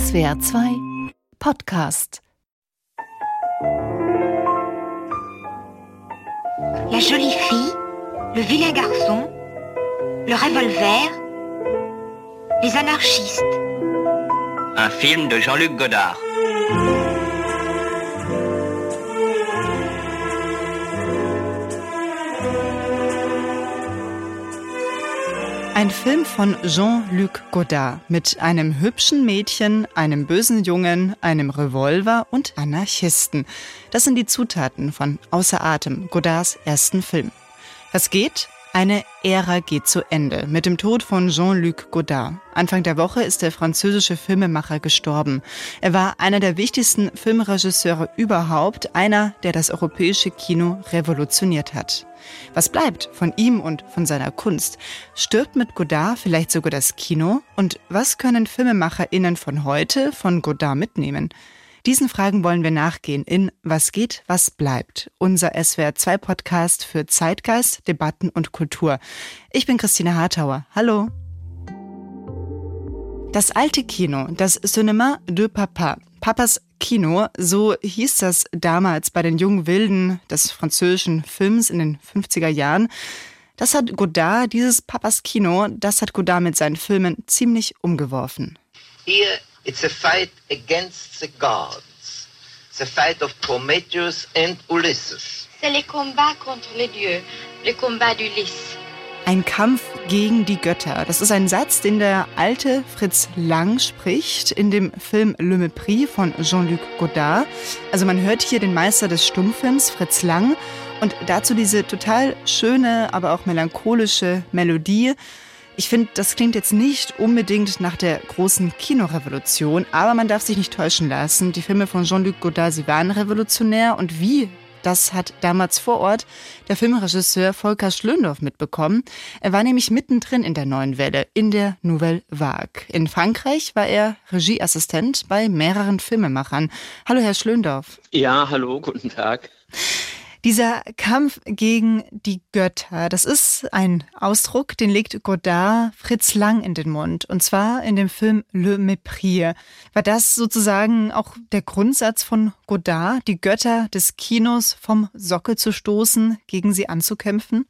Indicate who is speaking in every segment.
Speaker 1: SWR 2 Podcast.
Speaker 2: La jolie fille, le vilain garçon, le revolver, les anarchistes.
Speaker 3: Un film de Jean-Luc Godard.
Speaker 4: Ein Film von Jean-Luc Godard mit einem hübschen Mädchen, einem bösen Jungen, einem Revolver und Anarchisten. Das sind die Zutaten von Außer Atem, Godards ersten Film. Was geht? Eine Ära geht zu Ende mit dem Tod von Jean-Luc Godard. Anfang der Woche ist der französische Filmemacher gestorben. Er war einer der wichtigsten Filmregisseure überhaupt, einer, der das europäische Kino revolutioniert hat. Was bleibt von ihm und von seiner Kunst? Stirbt mit Godard vielleicht sogar das Kino? Und was können FilmemacherInnen von heute von Godard mitnehmen? Diesen Fragen wollen wir nachgehen in Was geht, was bleibt? Unser SWR2 Podcast für Zeitgeist, Debatten und Kultur. Ich bin Christine Hartauer. Hallo. Das alte Kino, das Cinema de Papa, Papas Kino, so hieß das damals bei den jungen Wilden des französischen Films in den 50er Jahren. Das hat Godard, dieses Papas Kino, das hat Godard mit seinen Filmen ziemlich umgeworfen.
Speaker 5: Here it's a fight against the gods. The fight of Prometheus and Ulysses.
Speaker 2: C'est les combats contre les dieux, les combats d'Ulysse.
Speaker 4: Ein Kampf gegen die Götter. Das ist ein Satz, den der alte Fritz Lang spricht in dem Film Le Mépris von Jean-Luc Godard. Also man hört hier den Meister des Stummfilms, Fritz Lang, und dazu diese total schöne, aber auch melancholische Melodie. Ich finde, das klingt jetzt nicht unbedingt nach der großen Kinorevolution, aber man darf sich nicht täuschen lassen. Die Filme von Jean-Luc Godard, sie waren revolutionär und wie das hat damals vor Ort der Filmregisseur Volker Schlöndorff mitbekommen. Er war nämlich mittendrin in der neuen Welle, in der Nouvelle Vague. In Frankreich war er Regieassistent bei mehreren Filmemachern. Hallo, Herr Schlöndorff.
Speaker 6: Ja, hallo, guten Tag.
Speaker 4: Dieser Kampf gegen die Götter, das ist ein Ausdruck, den legt Godard Fritz Lang in den Mund. Und zwar in dem Film Le Mépris. War das sozusagen auch der Grundsatz von Godard, die Götter des Kinos vom Sockel zu stoßen, gegen sie anzukämpfen?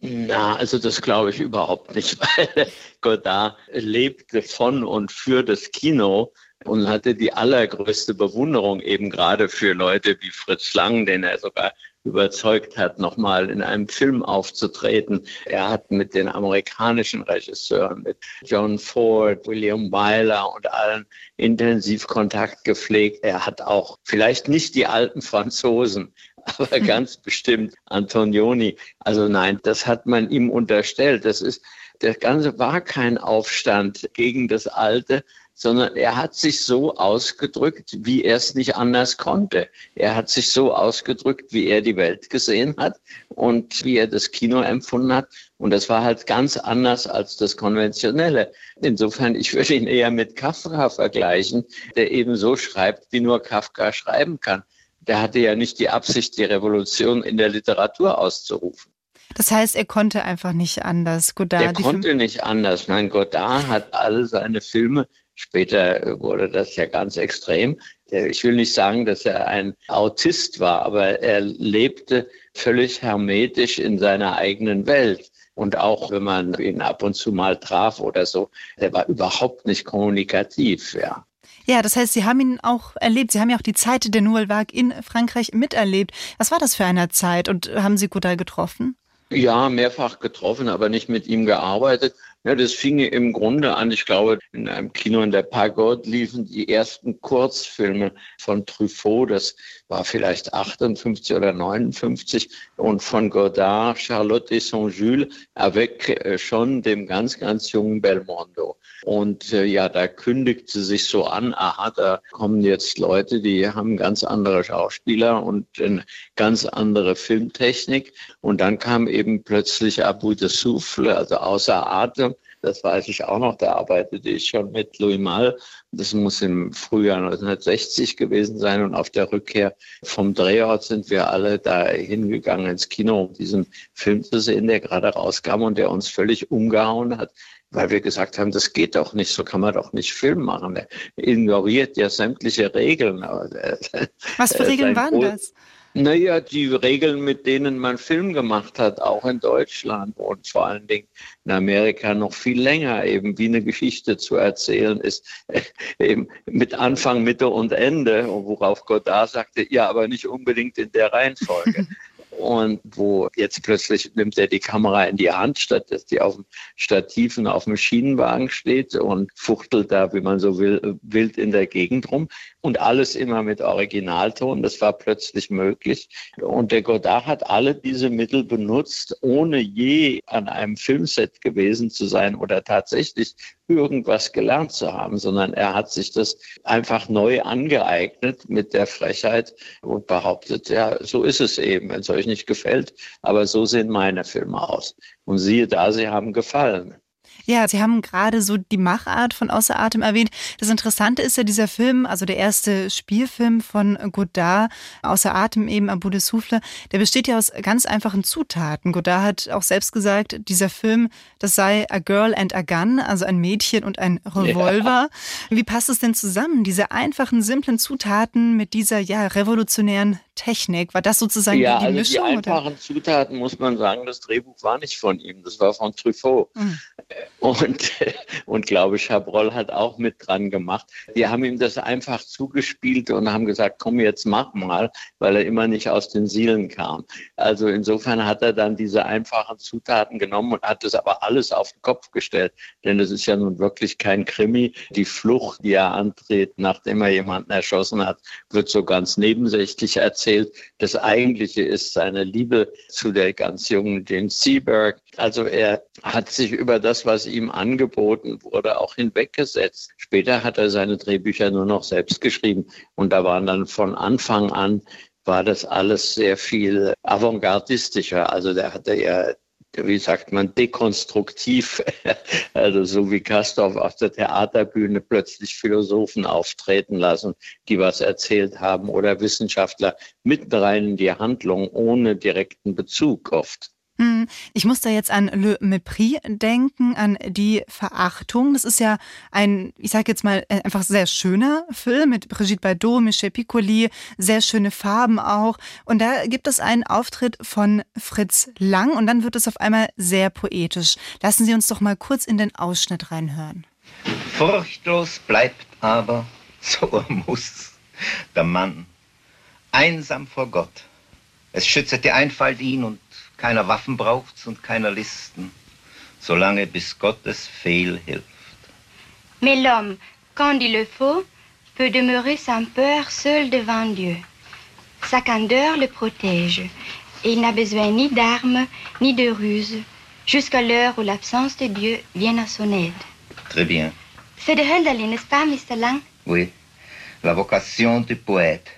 Speaker 6: Na, also das glaube ich überhaupt nicht, weil Godard lebte von und für das Kino und hatte die allergrößte Bewunderung eben gerade für Leute wie Fritz Lang, den er sogar überzeugt hat, nochmal in einem Film aufzutreten. Er hat mit den amerikanischen Regisseuren, mit John Ford, William Wyler und allen intensiv Kontakt gepflegt. Er hat auch vielleicht nicht die alten Franzosen, aber ganz bestimmt Antonioni. Also nein, das hat man ihm unterstellt. Das ist, der Ganze war kein Aufstand gegen das Alte, sondern er hat sich so ausgedrückt, wie er es nicht anders konnte. Er hat sich so ausgedrückt, wie er die Welt gesehen hat und wie er das Kino empfunden hat. Und das war halt ganz anders als das Konventionelle. Insofern, ich würde ihn eher mit Kafka vergleichen, der eben so schreibt, wie nur Kafka schreiben kann. Der hatte ja nicht die Absicht, die Revolution in der Literatur auszurufen.
Speaker 4: Das heißt, er konnte einfach nicht anders.
Speaker 6: Godard, er konnte nicht anders. Nein, Godard hat alle seine Filme Später wurde das ja ganz extrem. Ich will nicht sagen, dass er ein Autist war, aber er lebte völlig hermetisch in seiner eigenen Welt. Und auch wenn man ihn ab und zu mal traf oder so, er war überhaupt nicht kommunikativ, ja.
Speaker 4: Ja, das heißt, Sie haben ihn auch erlebt. Sie haben ja auch die Zeit der Nouvelle Vague in Frankreich miterlebt. Was war das für eine Zeit und haben Sie Godard getroffen?
Speaker 6: Ja, mehrfach getroffen, aber nicht mit ihm gearbeitet. Ja, das fing im Grunde an, ich glaube, in einem Kino in der Pagode liefen die ersten Kurzfilme von Truffaut, das war vielleicht 58 oder 59, und von Godard, Charlotte et Saint-Jules, avec äh, schon dem ganz, ganz jungen Belmondo. Und äh, ja, da kündigte sich so an, aha, da kommen jetzt Leute, die haben ganz andere Schauspieler und eine ganz andere Filmtechnik. Und dann kam eben plötzlich Abu de Souffle, also außer Atem. Das weiß ich auch noch, da arbeitete ich schon mit Louis Malle. Das muss im Frühjahr 1960 gewesen sein. Und auf der Rückkehr vom Drehort sind wir alle da hingegangen ins Kino, um diesen Film zu sehen, der gerade rauskam und der uns völlig umgehauen hat weil wir gesagt haben, das geht doch nicht, so kann man doch nicht Film machen. Er ignoriert ja sämtliche Regeln.
Speaker 4: Was für Regeln waren das?
Speaker 6: Naja, die Regeln, mit denen man Film gemacht hat, auch in Deutschland und vor allen Dingen in Amerika noch viel länger, eben wie eine Geschichte zu erzählen ist, eben mit Anfang, Mitte und Ende, worauf Godard sagte, ja, aber nicht unbedingt in der Reihenfolge. und wo jetzt plötzlich nimmt er die Kamera in die Hand, statt dass die auf dem Stativen auf dem Schienenwagen steht und fuchtelt da, wie man so will, wild in der Gegend rum und alles immer mit Originalton. Das war plötzlich möglich. Und der Godard hat alle diese Mittel benutzt, ohne je an einem Filmset gewesen zu sein oder tatsächlich irgendwas gelernt zu haben, sondern er hat sich das einfach neu angeeignet mit der Frechheit und behauptet, ja, so ist es eben, wenn es euch nicht gefällt, aber so sehen meine Filme aus. Und siehe da, sie haben gefallen.
Speaker 4: Ja, Sie haben gerade so die Machart von Außer Atem erwähnt. Das Interessante ist ja dieser Film, also der erste Spielfilm von Godard, Außer Atem eben, Abu de Souffle, der besteht ja aus ganz einfachen Zutaten. Godard hat auch selbst gesagt, dieser Film, das sei a girl and a gun, also ein Mädchen und ein Revolver. Ja. Wie passt es denn zusammen, diese einfachen, simplen Zutaten mit dieser ja revolutionären Technik? War das sozusagen
Speaker 6: ja,
Speaker 4: die,
Speaker 6: also
Speaker 4: Mischung?
Speaker 6: Die einfachen oder? Zutaten muss man sagen, das Drehbuch war nicht von ihm, das war von Truffaut. Mhm. Und, und glaube, Chabrol hat auch mit dran gemacht. Die haben ihm das einfach zugespielt und haben gesagt, komm jetzt mach mal, weil er immer nicht aus den Sielen kam. Also insofern hat er dann diese einfachen Zutaten genommen und hat das aber alles auf den Kopf gestellt. Denn es ist ja nun wirklich kein Krimi. Die Flucht, die er antritt, nachdem er jemanden erschossen hat, wird so ganz nebensächlich erzählt. Das Eigentliche ist seine Liebe zu der ganz jungen Jane Seberg. Also er hat sich über das, was ihm angeboten wurde, auch hinweggesetzt. Später hat er seine Drehbücher nur noch selbst geschrieben und da waren dann von Anfang an war das alles sehr viel avantgardistischer. Also der hatte ja wie sagt man, dekonstruktiv, also so wie Kastorf auf der Theaterbühne plötzlich Philosophen auftreten lassen, die was erzählt haben oder Wissenschaftler mitten rein in die Handlung ohne direkten Bezug oft.
Speaker 4: Hm, ich muss da jetzt an Le Mépris denken, an die Verachtung. Das ist ja ein, ich sage jetzt mal, äh, einfach sehr schöner Film mit Brigitte Bardot, Michel Piccoli, sehr schöne Farben auch. Und da gibt es einen Auftritt von Fritz Lang und dann wird es auf einmal sehr poetisch. Lassen Sie uns doch mal kurz in den Ausschnitt reinhören.
Speaker 5: Furchtlos bleibt aber, so muss, der Mann, einsam vor Gott. Es schützt die Einfalt ihn und keiner Waffen braucht's und keiner Listen, solange bis Gottes Fehl hilft.
Speaker 2: Mais l'homme, quand il le faut, peut demeurer sans peur seul devant Dieu. Sa candeur le protège, et il n'a besoin ni d'armes, ni de ruses, jusqu'à l'heure où l'absence de Dieu vient à son aide.
Speaker 5: Très bien.
Speaker 2: C'est de Hölderlin, n'est-ce pas, Mr. Lang?
Speaker 5: Oui, la vocation du poète.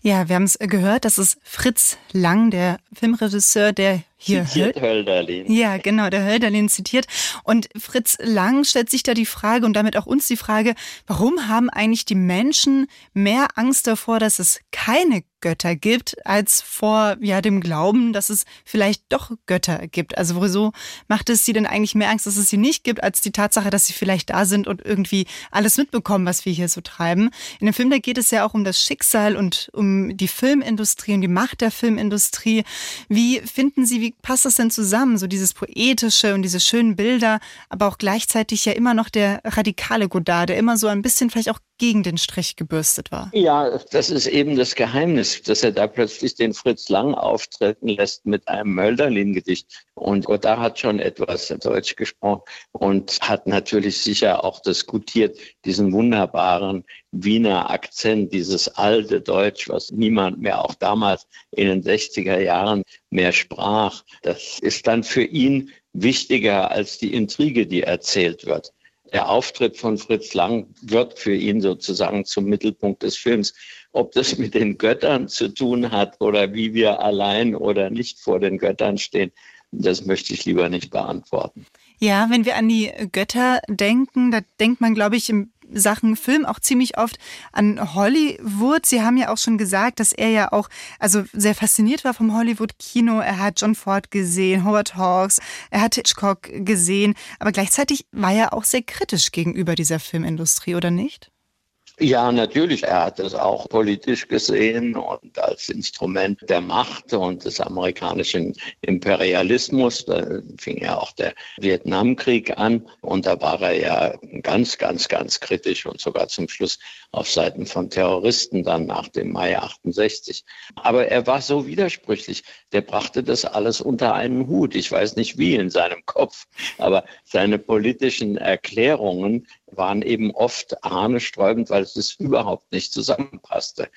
Speaker 4: Ja, wir haben es gehört, das ist Fritz Lang, der Filmregisseur, der hier
Speaker 6: zitiert Hölderlin.
Speaker 4: Ja, genau, der Hölderlin zitiert. Und Fritz Lang stellt sich da die Frage und damit auch uns die Frage, warum haben eigentlich die Menschen mehr Angst davor, dass es keine Götter gibt, als vor ja dem Glauben, dass es vielleicht doch Götter gibt. Also wieso macht es sie denn eigentlich mehr Angst, dass es sie nicht gibt, als die Tatsache, dass sie vielleicht da sind und irgendwie alles mitbekommen, was wir hier so treiben? In dem Film, da geht es ja auch um das Schicksal und um die Filmindustrie und die Macht der Filmindustrie. Wie finden Sie, wie passt das denn zusammen? So dieses Poetische und diese schönen Bilder, aber auch gleichzeitig ja immer noch der radikale Godard, der immer so ein bisschen vielleicht auch gegen den Strich gebürstet war.
Speaker 6: Ja, das ist eben das Geheimnis, dass er da plötzlich den Fritz Lang auftreten lässt mit einem Mölderlin-Gedicht. Und Godard hat schon etwas Deutsch gesprochen und hat natürlich sicher auch diskutiert, diesen wunderbaren Wiener Akzent, dieses alte Deutsch, was niemand mehr auch damals in den 60er Jahren mehr sprach. Das ist dann für ihn wichtiger als die Intrige, die erzählt wird der Auftritt von Fritz Lang wird für ihn sozusagen zum Mittelpunkt des Films. Ob das mit den Göttern zu tun hat oder wie wir allein oder nicht vor den Göttern stehen, das möchte ich lieber nicht beantworten.
Speaker 4: Ja, wenn wir an die Götter denken, da denkt man, glaube ich, Sachen filmen auch ziemlich oft an Hollywood. Sie haben ja auch schon gesagt, dass er ja auch also sehr fasziniert war vom Hollywood-Kino. Er hat John Ford gesehen, Howard Hawks, er hat Hitchcock gesehen, aber gleichzeitig war er auch sehr kritisch gegenüber dieser Filmindustrie, oder nicht?
Speaker 6: Ja, natürlich. Er hat es auch politisch gesehen und als Instrument der Macht und des amerikanischen Imperialismus. Da fing ja auch der Vietnamkrieg an und da war er ja ganz, ganz, ganz kritisch und sogar zum Schluss auf Seiten von Terroristen dann nach dem Mai 68. Aber er war so widersprüchlich. Der brachte das alles unter einen Hut. Ich weiß nicht wie in seinem Kopf, aber seine politischen Erklärungen waren eben oft ahnesträubend, weil es überhaupt nicht zusammenpasste.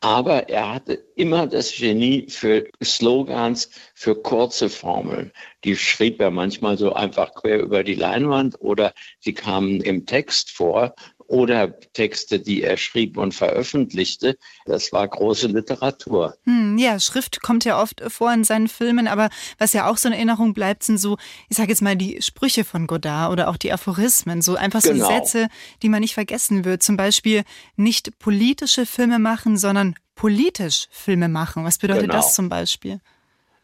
Speaker 6: Aber er hatte immer das Genie für Slogans, für kurze Formeln. Die schrieb er manchmal so einfach quer über die Leinwand oder sie kamen im Text vor oder Texte, die er schrieb und veröffentlichte. Das war große Literatur.
Speaker 4: Hm, ja, Schrift kommt ja oft vor in seinen Filmen, aber was ja auch so in Erinnerung bleibt, sind so, ich sage jetzt mal, die Sprüche von Godard oder auch die Aphorismen, so einfach so genau. Sätze, die man nicht vergessen wird. Zum Beispiel nicht politische Filme machen, sondern politisch Filme machen. Was bedeutet genau. das zum Beispiel?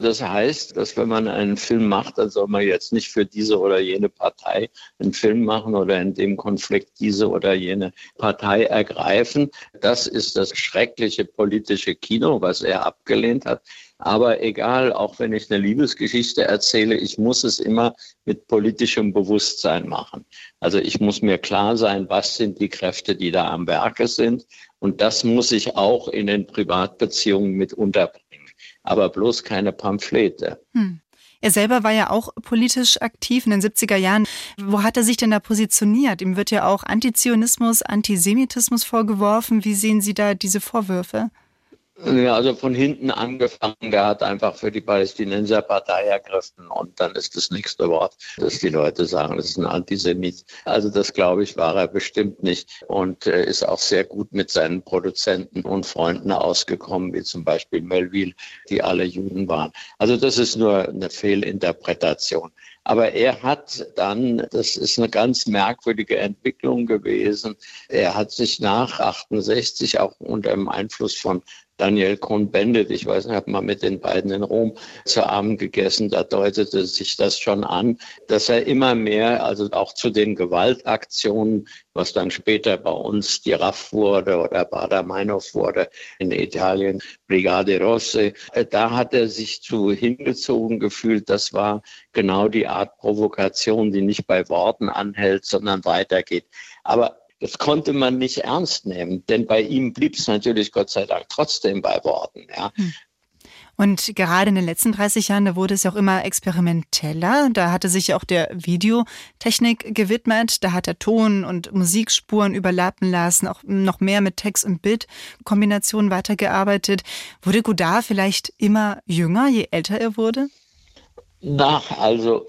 Speaker 6: Das heißt, dass wenn man einen Film macht, dann soll man jetzt nicht für diese oder jene Partei einen Film machen oder in dem Konflikt diese oder jene Partei ergreifen. Das ist das schreckliche politische Kino, was er abgelehnt hat. Aber egal, auch wenn ich eine Liebesgeschichte erzähle, ich muss es immer mit politischem Bewusstsein machen. Also ich muss mir klar sein, was sind die Kräfte, die da am Werke sind. Und das muss ich auch in den Privatbeziehungen mit unterbringen aber bloß keine Pamphlete. Hm.
Speaker 4: Er selber war ja auch politisch aktiv in den 70er Jahren. Wo hat er sich denn da positioniert? Ihm wird ja auch Antizionismus, Antisemitismus vorgeworfen. Wie sehen Sie da diese Vorwürfe?
Speaker 6: Ja, also von hinten angefangen, der hat einfach für die Palästinenser Partei ergriffen und dann ist das nächste Wort, dass die Leute sagen, das ist ein Antisemit. Also das glaube ich war er bestimmt nicht und äh, ist auch sehr gut mit seinen Produzenten und Freunden ausgekommen, wie zum Beispiel Melville, die alle Juden waren. Also das ist nur eine Fehlinterpretation. Aber er hat dann, das ist eine ganz merkwürdige Entwicklung gewesen, er hat sich nach 68 auch unter dem Einfluss von Daniel Cohn-Bendit, ich weiß nicht, ich habe mal mit den beiden in Rom zu Abend gegessen, da deutete sich das schon an, dass er immer mehr, also auch zu den Gewaltaktionen, was dann später bei uns die RAF wurde oder Bader-Meinhof wurde in Italien, Brigade Rosse, äh, da hat er sich zu hingezogen gefühlt. Das war genau die Art Provokation, die nicht bei Worten anhält, sondern weitergeht. Aber das konnte man nicht ernst nehmen, denn bei ihm blieb es natürlich Gott sei Dank trotzdem bei Worten. Ja. Hm.
Speaker 4: Und gerade in den letzten 30 Jahren, da wurde es ja auch immer experimenteller. Da hatte sich auch der Videotechnik gewidmet. Da hat er Ton- und Musikspuren überlappen lassen, auch noch mehr mit Text- und Bildkombinationen weitergearbeitet. Wurde Godard vielleicht immer jünger, je älter er wurde?
Speaker 6: Na, also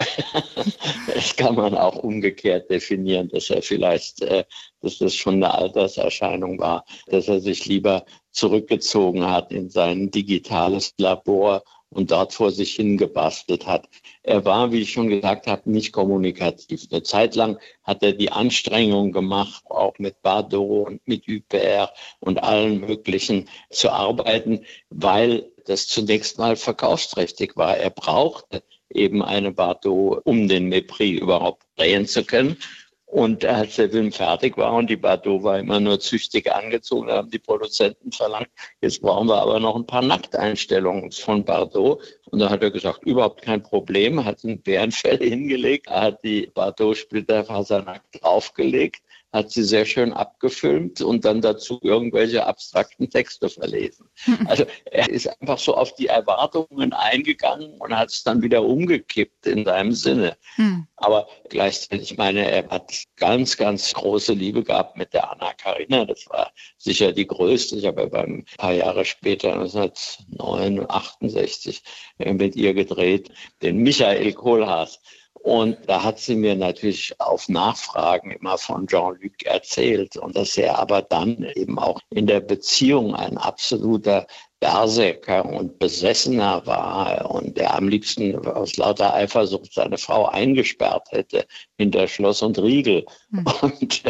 Speaker 6: das kann man auch umgekehrt definieren, dass er vielleicht, äh, dass das schon eine Alterserscheinung war, dass er sich lieber zurückgezogen hat in sein digitales Labor und dort vor sich hingebastelt hat. Er war, wie ich schon gesagt habe, nicht kommunikativ. Eine Zeit lang hat er die Anstrengung gemacht, auch mit Bardot und mit UPR und allen möglichen zu arbeiten, weil das zunächst mal verkaufsträchtig war. Er brauchte eben eine Bardot, um den Mepris überhaupt drehen zu können. Und als der Film fertig war und die Bardot war immer nur züchtig angezogen, haben die Produzenten verlangt, jetzt brauchen wir aber noch ein paar Nackteinstellungen von Bardot. Und da hat er gesagt, überhaupt kein Problem, hat ein Bärenfell hingelegt, hat die Bardot-Splitterfaser nackt draufgelegt hat sie sehr schön abgefilmt und dann dazu irgendwelche abstrakten Texte verlesen. Also er ist einfach so auf die Erwartungen eingegangen und hat es dann wieder umgekippt in seinem Sinne. Hm. Aber gleichzeitig, ich meine, er hat ganz, ganz große Liebe gehabt mit der Anna Karina. Das war sicher die größte. Ich habe ja ein paar Jahre später, 1968, mit ihr gedreht, den Michael Kohlhaas. Und da hat sie mir natürlich auf Nachfragen immer von Jean-Luc erzählt und dass er aber dann eben auch in der Beziehung ein absoluter Berserker und Besessener war und der am liebsten aus lauter Eifersucht seine Frau eingesperrt hätte hinter Schloss und Riegel. Mhm. Und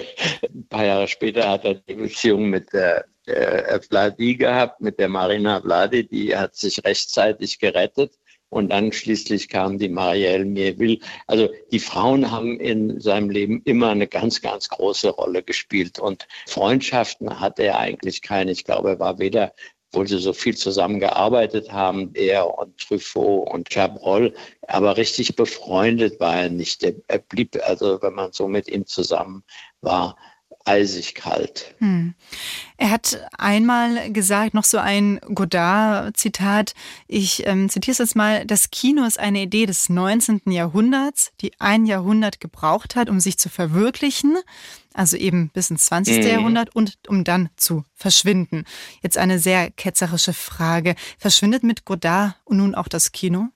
Speaker 6: ein paar Jahre später hat er die Beziehung mit der, der Vladi gehabt, mit der Marina Vladi, die hat sich rechtzeitig gerettet. Und dann schließlich kam die Marielle Mieville. Also die Frauen haben in seinem Leben immer eine ganz, ganz große Rolle gespielt. Und Freundschaften hatte er eigentlich keine. Ich glaube, er war weder obwohl sie so viel zusammengearbeitet haben, er und Truffaut und Chabrol. Aber richtig befreundet war er nicht. Er blieb, also wenn man so mit ihm zusammen war, eisig kalt. Hm.
Speaker 4: Er hat einmal gesagt, noch so ein Godard-Zitat, ich ähm, zitiere es jetzt mal, das Kino ist eine Idee des 19. Jahrhunderts, die ein Jahrhundert gebraucht hat, um sich zu verwirklichen, also eben bis ins 20. Mhm. Jahrhundert und um dann zu verschwinden. Jetzt eine sehr ketzerische Frage. Verschwindet mit Godard nun auch das Kino?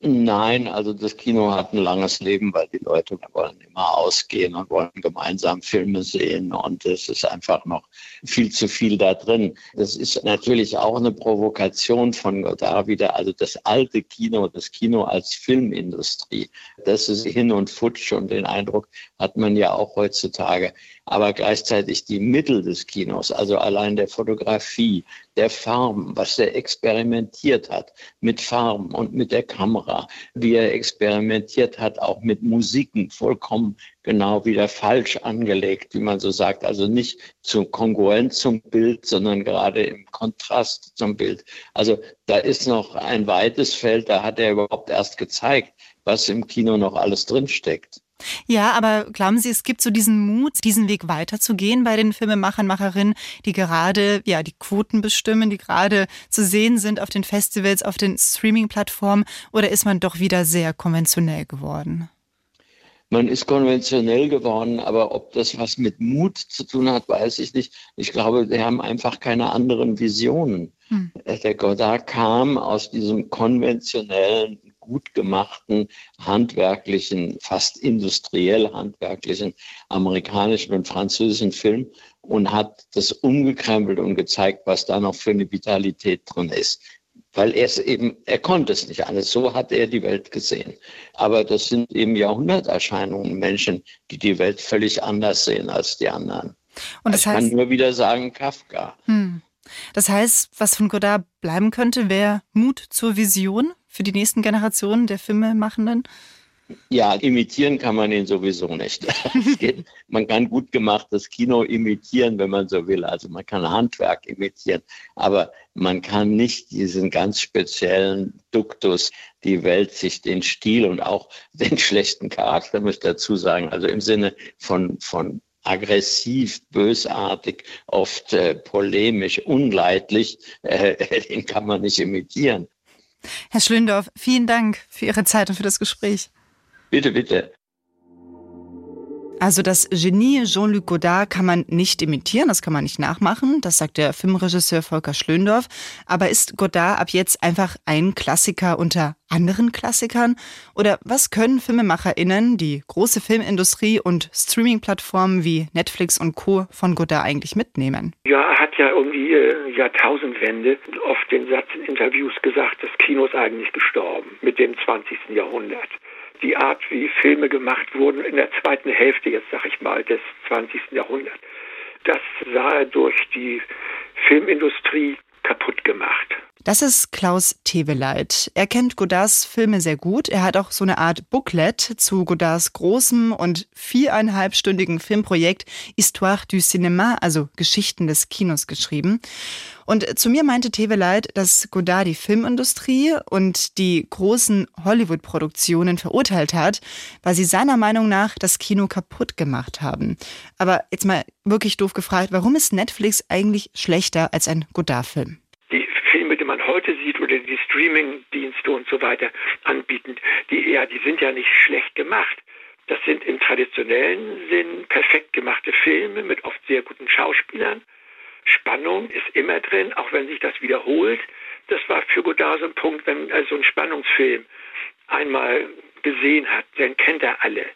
Speaker 6: Nein, also das Kino hat ein langes Leben, weil die Leute wollen immer ausgehen und wollen gemeinsam Filme sehen und es ist einfach noch viel zu viel da drin. Das ist natürlich auch eine Provokation von Godard wieder, also das alte Kino, das Kino als Filmindustrie, das ist hin und futsch und den Eindruck hat man ja auch heutzutage aber gleichzeitig die Mittel des Kinos, also allein der Fotografie, der Farben, was er experimentiert hat mit Farben und mit der Kamera, wie er experimentiert hat, auch mit Musiken, vollkommen genau wieder falsch angelegt, wie man so sagt. Also nicht zu kongruent zum Bild, sondern gerade im Kontrast zum Bild. Also da ist noch ein weites Feld, da hat er überhaupt erst gezeigt, was im Kino noch alles drinsteckt.
Speaker 4: Ja, aber glauben Sie, es gibt so diesen Mut, diesen Weg weiterzugehen bei den Filmemachern, Macherinnen, die gerade ja die Quoten bestimmen, die gerade zu sehen sind auf den Festivals, auf den Streaming-Plattformen, oder ist man doch wieder sehr konventionell geworden?
Speaker 6: Man ist konventionell geworden, aber ob das was mit Mut zu tun hat, weiß ich nicht. Ich glaube, wir haben einfach keine anderen Visionen. Hm. Der Godard kam aus diesem konventionellen gut gemachten, handwerklichen, fast industriell handwerklichen amerikanischen und französischen Film und hat das umgekrempelt und gezeigt, was da noch für eine Vitalität drin ist. Weil er es eben, er konnte es nicht alles. So hat er die Welt gesehen. Aber das sind eben Jahrhunderterscheinungen, Menschen, die die Welt völlig anders sehen als die anderen. Und das ich heißt, kann nur wieder sagen, Kafka. Hm.
Speaker 4: Das heißt, was von Godard bleiben könnte, wäre Mut zur Vision für die nächsten Generationen der Filmemachenden?
Speaker 6: Ja, imitieren kann man ihn sowieso nicht. Man kann gut gemachtes Kino imitieren, wenn man so will. Also man kann Handwerk imitieren, aber man kann nicht diesen ganz speziellen Duktus, die Welt sich den Stil und auch den schlechten Charakter, muss ich dazu sagen, also im Sinne von, von aggressiv, bösartig, oft äh, polemisch, unleidlich, äh, den kann man nicht imitieren.
Speaker 4: Herr Schlöndorf, vielen Dank für Ihre Zeit und für das Gespräch.
Speaker 6: Bitte, bitte.
Speaker 4: Also das Genie Jean-Luc Godard kann man nicht imitieren, das kann man nicht nachmachen, das sagt der Filmregisseur Volker Schlöndorf. Aber ist Godard ab jetzt einfach ein Klassiker unter anderen Klassikern? Oder was können FilmemacherInnen, die große Filmindustrie und Streaming-Plattformen wie Netflix und Co. von Godard eigentlich mitnehmen?
Speaker 7: Ja, er hat ja um die äh, Jahrtausendwende oft den Satz in Interviews gesagt, das Kino ist eigentlich gestorben mit dem 20. Jahrhundert die Art, wie Filme gemacht wurden in der zweiten Hälfte, jetzt sag ich mal, des 20. Jahrhunderts. Das sah er durch die Filmindustrie kaputt gemacht.
Speaker 4: Das ist Klaus Teveleit. Er kennt Godards Filme sehr gut. Er hat auch so eine Art Booklet zu Godards großem und viereinhalbstündigen Filmprojekt Histoire du Cinéma, also Geschichten des Kinos geschrieben. Und zu mir meinte Teveleit, dass Godard die Filmindustrie und die großen Hollywood-Produktionen verurteilt hat, weil sie seiner Meinung nach das Kino kaputt gemacht haben. Aber jetzt mal wirklich doof gefragt, warum ist Netflix eigentlich schlechter als ein Godard-Film?
Speaker 7: Man heute sieht oder die Streaming-Dienste und so weiter anbieten, die ja, die sind ja nicht schlecht gemacht. Das sind im traditionellen Sinn perfekt gemachte Filme mit oft sehr guten Schauspielern. Spannung ist immer drin, auch wenn sich das wiederholt. Das war für Godard so ein Punkt, wenn er so einen Spannungsfilm einmal gesehen hat, dann kennt er alle.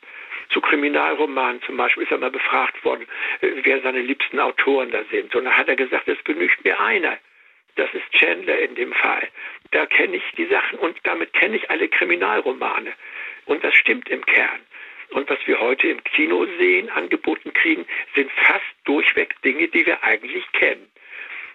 Speaker 7: Zu Kriminalromanen zum Beispiel ist er mal befragt worden, äh, wer seine liebsten Autoren da sind. Und dann hat er gesagt, es genügt mir einer Das ist Chandler in dem Fall. Da kenne ich die Sachen und damit kenne ich alle Kriminalromane. Und das stimmt im Kern. Und was wir heute im Kino sehen, angeboten kriegen, sind fast durchweg Dinge, die wir eigentlich kennen.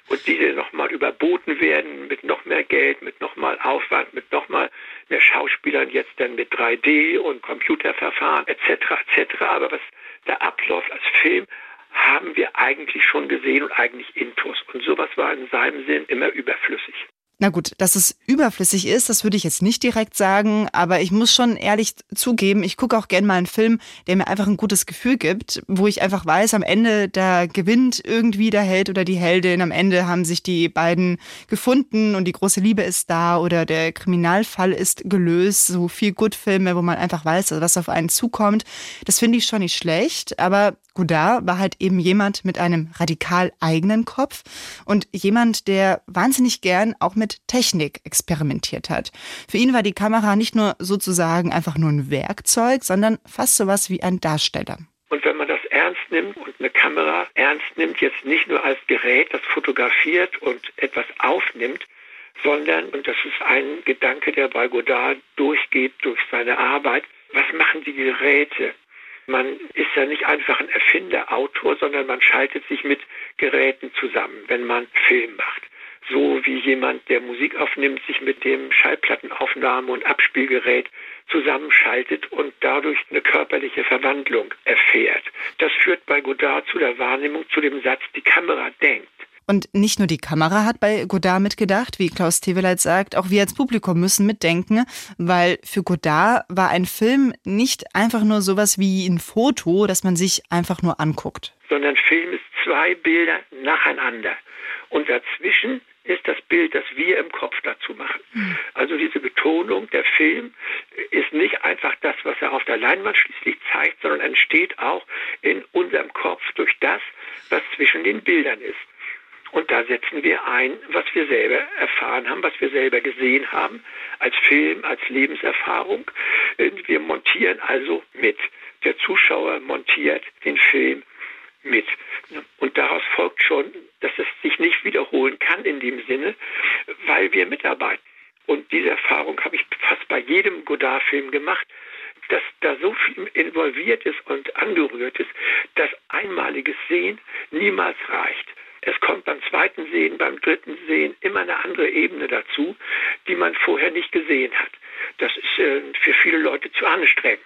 Speaker 7: Und diese nochmal überboten werden mit noch mehr Geld, mit nochmal Aufwand, mit nochmal mehr Schauspielern, jetzt dann mit 3D und Computerverfahren etc. etc. Aber was da abläuft als Film, haben wir eigentlich schon gesehen und eigentlich intus. Und sowas war in seinem Sinn immer überflüssig.
Speaker 4: Na gut, dass es überflüssig ist, das würde ich jetzt nicht direkt sagen, aber ich muss schon ehrlich zugeben, ich gucke auch gern mal einen Film, der mir einfach ein gutes Gefühl gibt, wo ich einfach weiß, am Ende da gewinnt irgendwie der Held oder die Heldin, am Ende haben sich die beiden gefunden und die große Liebe ist da oder der Kriminalfall ist gelöst, so viel Gut-Filme, wo man einfach weiß, was auf einen zukommt. Das finde ich schon nicht schlecht, aber Godard war halt eben jemand mit einem radikal eigenen Kopf und jemand, der wahnsinnig gern auch mit Technik experimentiert hat. Für ihn war die Kamera nicht nur sozusagen einfach nur ein Werkzeug, sondern fast sowas wie ein Darsteller.
Speaker 7: Und wenn man das ernst nimmt und eine Kamera ernst nimmt, jetzt nicht nur als Gerät, das fotografiert und etwas aufnimmt, sondern, und das ist ein Gedanke, der bei Godard durchgeht durch seine Arbeit, was machen die Geräte? Man ist ja nicht einfach ein Erfinder, Autor, sondern man schaltet sich mit Geräten zusammen, wenn man Film macht. So wie jemand, der Musik aufnimmt, sich mit dem Schallplattenaufnahme- und Abspielgerät zusammenschaltet und dadurch eine körperliche Verwandlung erfährt. Das führt bei Godard zu der Wahrnehmung, zu dem Satz, die Kamera denkt.
Speaker 4: Und nicht nur die Kamera hat bei Godard mitgedacht, wie Klaus Teweleit sagt, auch wir als Publikum müssen mitdenken, weil für Godard war ein Film nicht einfach nur sowas wie ein Foto, das man sich einfach nur anguckt.
Speaker 7: Sondern Film ist zwei Bilder nacheinander. Und dazwischen ist das Bild, das wir im Kopf dazu machen. Also diese Betonung, der Film ist nicht einfach das, was er auf der Leinwand schließlich zeigt, sondern entsteht auch in unserem Kopf durch das, was zwischen den Bildern ist. Und da setzen wir ein, was wir selber erfahren haben, was wir selber gesehen haben, als Film, als Lebenserfahrung. Wir montieren also mit. Der Zuschauer montiert den Film mit. Und daraus folgt schon, dass es sich nicht wiederholen kann in dem Sinne, weil wir mitarbeiten. Und diese Erfahrung habe ich fast bei jedem Godard-Film gemacht, dass da so viel involviert ist und angerührt ist, dass einmaliges Sehen niemals reicht. Es kommt beim zweiten Sehen, beim dritten Sehen immer eine andere Ebene dazu, die man vorher nicht gesehen hat. Das ist äh, für viele Leute zu anstrengend.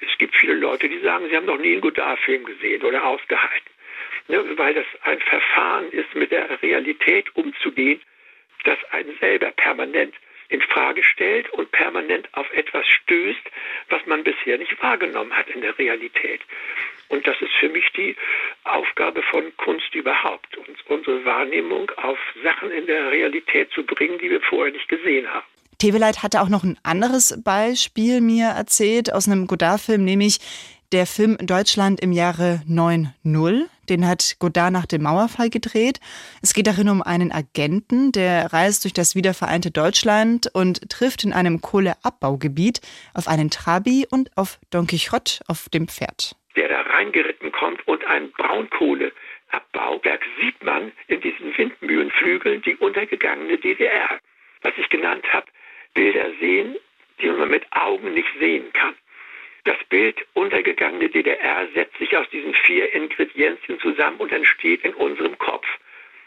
Speaker 7: Es gibt viele Leute, die sagen, sie haben noch nie einen Godard-Film gesehen oder ausgehalten. Ne, weil das ein Verfahren ist, mit der Realität umzugehen, das einen selber permanent in Frage stellt und permanent auf etwas stößt, was man bisher nicht wahrgenommen hat in der Realität. Und das ist für mich die Aufgabe von Kunst überhaupt, uns unsere Wahrnehmung auf Sachen in der Realität zu bringen, die wir vorher nicht gesehen haben.
Speaker 4: Teweleit hatte auch noch ein anderes Beispiel mir erzählt aus einem Godard-Film, nämlich der Film Deutschland im Jahre 9-0. Den hat Godard nach dem Mauerfall gedreht. Es geht darin um einen Agenten, der reist durch das wiedervereinte Deutschland und trifft in einem Kohleabbaugebiet auf einen Trabi und auf Don Quixote auf dem Pferd.
Speaker 7: Der da reingeritten kommt und ein Braunkohleabbauwerk sieht man in diesen Windmühlenflügeln die untergegangene DDR. Was ich genannt habe, Bilder sehen, die man mit Augen nicht sehen kann. Das Bild untergegangene DDR setzt sich aus diesen vier Ingredienzien zusammen und entsteht in unserem Kopf.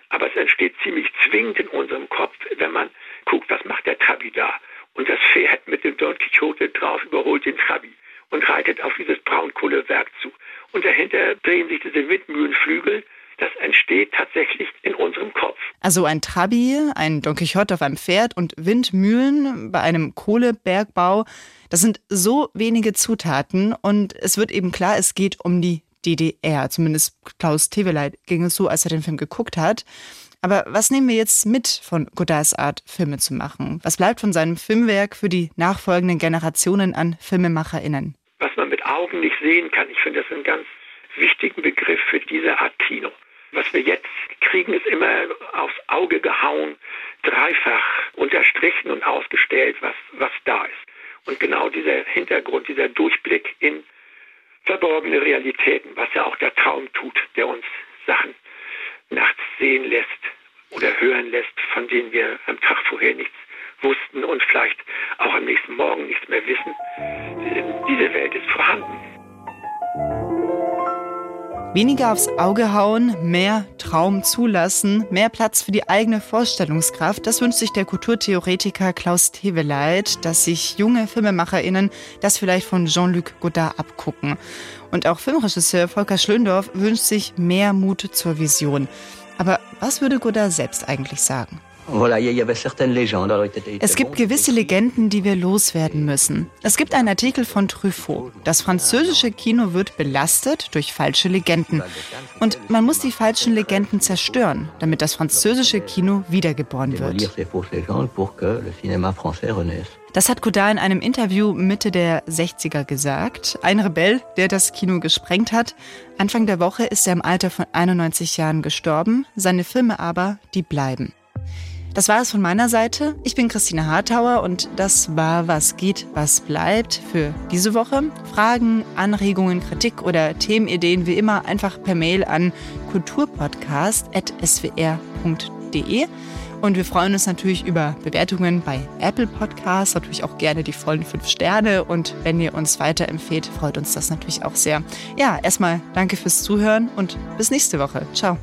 Speaker 7: Aber es entsteht ziemlich zwingend in unserem Kopf, wenn man guckt, was macht der Trabi da. Und das Pferd mit dem Don Quixote drauf überholt den Trabi und reitet auf dieses Braunkohlewerk zu. Und dahinter drehen sich diese Windmühlenflügel. Das entsteht tatsächlich in unserem Kopf.
Speaker 4: Also ein Trabi, ein Don Quixote auf einem Pferd und Windmühlen bei einem Kohlebergbau. Das sind so wenige Zutaten und es wird eben klar, es geht um die DDR. Zumindest Klaus Teweleit ging es so, als er den Film geguckt hat. Aber was nehmen wir jetzt mit von Godards Art, Filme zu machen? Was bleibt von seinem Filmwerk für die nachfolgenden Generationen an FilmemacherInnen?
Speaker 7: Was man mit Augen nicht sehen kann. Ich finde das einen ganz wichtigen Begriff für diese Art Kino. Was wir jetzt kriegen, ist immer aufs Auge gehauen, dreifach unterstrichen und ausgestellt, was, was da ist. Und genau dieser Hintergrund, dieser Durchblick in verborgene Realitäten, was ja auch der Traum tut, der uns Sachen nachts sehen lässt oder hören lässt, von denen wir am Tag vorher nichts wussten und vielleicht auch am nächsten Morgen nichts mehr wissen. Diese Welt ist vorhanden.
Speaker 4: Weniger aufs Auge hauen, mehr Traum zulassen, mehr Platz für die eigene Vorstellungskraft, das wünscht sich der Kulturtheoretiker Klaus Teveleit, dass sich junge FilmemacherInnen das vielleicht von Jean-Luc Godard abgucken. Und auch Filmregisseur Volker Schlöndorff wünscht sich mehr Mut zur Vision. Aber was würde Godard selbst eigentlich sagen? Es gibt gewisse Legenden, die wir loswerden müssen. Es gibt einen Artikel von Truffaut. Das französische Kino wird belastet durch falsche Legenden. Und man muss die falschen Legenden zerstören, damit das französische Kino wiedergeboren wird. Das hat Godard in einem Interview Mitte der 60er gesagt. Ein Rebell, der das Kino gesprengt hat. Anfang der Woche ist er im Alter von 91 Jahren gestorben. Seine Filme aber, die bleiben. Das war es von meiner Seite. Ich bin Christine Hartauer und das war Was geht, was bleibt für diese Woche. Fragen, Anregungen, Kritik oder Themenideen wie immer einfach per Mail an kulturpodcast.swr.de. Und wir freuen uns natürlich über Bewertungen bei Apple Podcasts, natürlich auch gerne die vollen fünf Sterne. Und wenn ihr uns weiterempfehlt, freut uns das natürlich auch sehr. Ja, erstmal danke fürs Zuhören und bis nächste Woche. Ciao.